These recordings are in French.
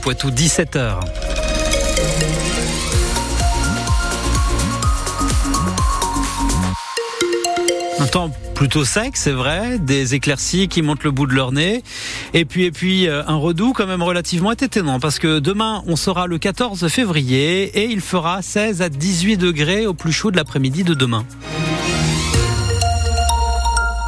Poitou, 17h. Un temps plutôt sec, c'est vrai, des éclaircies qui montent le bout de leur nez, et puis et puis euh, un redout quand même relativement étonnant parce que demain on sera le 14 février et il fera 16 à 18 degrés au plus chaud de l'après-midi de demain.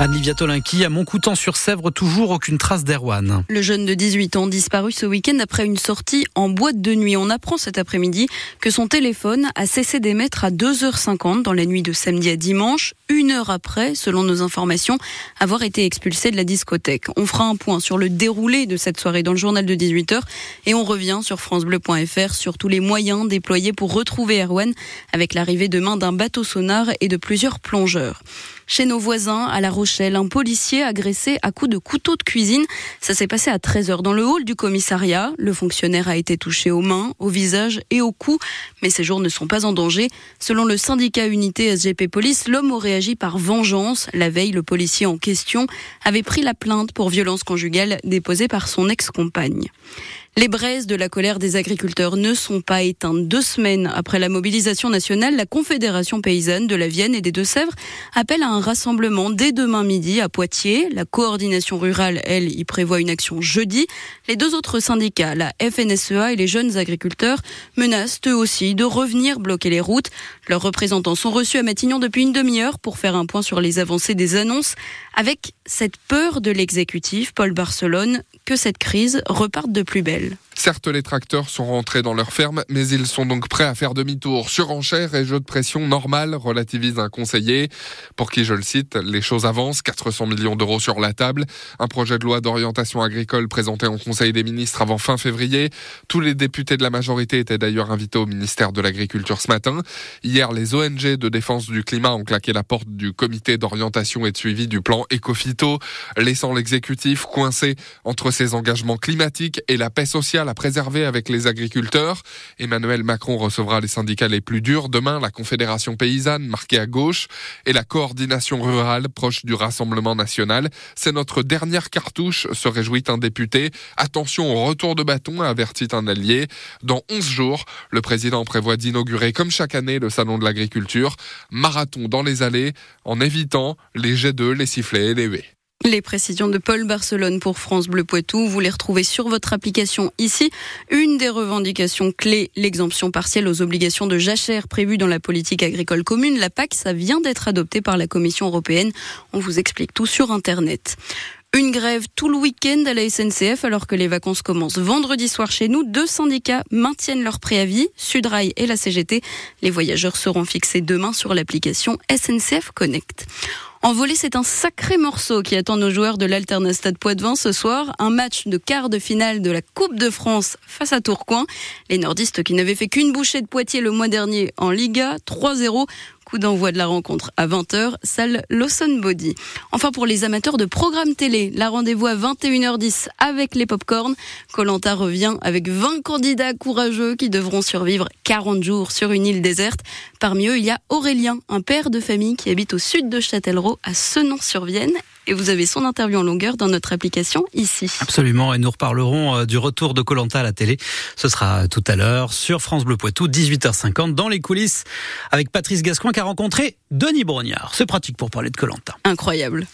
Anne-Livia Tolinki, à Montcoutan-sur-Sèvre, toujours aucune trace d'Erwan. Le jeune de 18 ans disparu ce week-end après une sortie en boîte de nuit. On apprend cet après-midi que son téléphone a cessé d'émettre à 2h50 dans la nuit de samedi à dimanche, une heure après, selon nos informations, avoir été expulsé de la discothèque. On fera un point sur le déroulé de cette soirée dans le journal de 18h et on revient sur francebleu.fr sur tous les moyens déployés pour retrouver Erwan avec l'arrivée demain d'un bateau sonar et de plusieurs plongeurs. Chez nos voisins, à La Rochelle, un policier agressé à coups de couteau de cuisine. Ça s'est passé à 13h dans le hall du commissariat. Le fonctionnaire a été touché aux mains, au visage et au cou, mais ses jours ne sont pas en danger. Selon le syndicat Unité SGP Police, l'homme aurait agi par vengeance. La veille, le policier en question avait pris la plainte pour violence conjugale déposée par son ex-compagne. Les braises de la colère des agriculteurs ne sont pas éteintes. Deux semaines après la mobilisation nationale, la Confédération paysanne de la Vienne et des Deux-Sèvres appelle à un rassemblement dès demain midi à Poitiers. La coordination rurale, elle, y prévoit une action jeudi. Les deux autres syndicats, la FNSEA et les jeunes agriculteurs, menacent eux aussi de revenir bloquer les routes. Leurs représentants sont reçus à Matignon depuis une demi-heure pour faire un point sur les avancées des annonces avec cette peur de l'exécutif, Paul Barcelone, que cette crise reparte de plus belle. Certes, les tracteurs sont rentrés dans leur ferme, mais ils sont donc prêts à faire demi-tour. Surenchère et jeu de pression normal, relativise un conseiller. Pour qui, je le cite, les choses avancent, 400 millions d'euros sur la table. Un projet de loi d'orientation agricole présenté en Conseil des ministres avant fin février. Tous les députés de la majorité étaient d'ailleurs invités au ministère de l'Agriculture ce matin. Hier, les ONG de défense du climat ont claqué la porte du comité d'orientation et de suivi du plan Ecofito, laissant l'exécutif coincé entre ses engagements climatiques et la paix sociale à préserver avec les agriculteurs. Emmanuel Macron recevra les syndicats les plus durs demain, la Confédération paysanne marquée à gauche et la coordination rurale proche du Rassemblement national. C'est notre dernière cartouche, se réjouit un député. Attention au retour de bâton, avertit un allié. Dans 11 jours, le président prévoit d'inaugurer comme chaque année le de l'agriculture. Marathon dans les allées en évitant les jets d'eux, les sifflets et les huées. Les précisions de Paul Barcelone pour France Bleu Poitou, vous les retrouvez sur votre application ici. Une des revendications clés, l'exemption partielle aux obligations de jachère prévues dans la politique agricole commune, la PAC, ça vient d'être adopté par la Commission européenne. On vous explique tout sur Internet. Une grève tout le week-end à la SNCF alors que les vacances commencent vendredi soir chez nous. Deux syndicats maintiennent leur préavis, Sudrail et la CGT. Les voyageurs seront fixés demain sur l'application SNCF Connect. En volée, c'est un sacré morceau qui attend nos joueurs de l'Alternastade Poitvin ce soir. Un match de quart de finale de la Coupe de France face à Tourcoing. Les nordistes qui n'avaient fait qu'une bouchée de Poitiers le mois dernier en Liga, 3-0 coup d'envoi de la rencontre à 20h, salle Lawson Body. Enfin, pour les amateurs de programmes télé, la rendez-vous à 21h10 avec les popcorn. Colanta revient avec 20 candidats courageux qui devront survivre 40 jours sur une île déserte. Parmi eux, il y a Aurélien, un père de famille qui habite au sud de Châtellerault, à Senon-sur-Vienne et vous avez son interview en longueur dans notre application ici. Absolument, et nous reparlerons euh, du retour de Colanta à la télé. Ce sera tout à l'heure sur France Bleu Poitou, 18h50, dans les coulisses, avec Patrice Gascoin qui a rencontré Denis Brognard. C'est pratique pour parler de Colanta. Incroyable.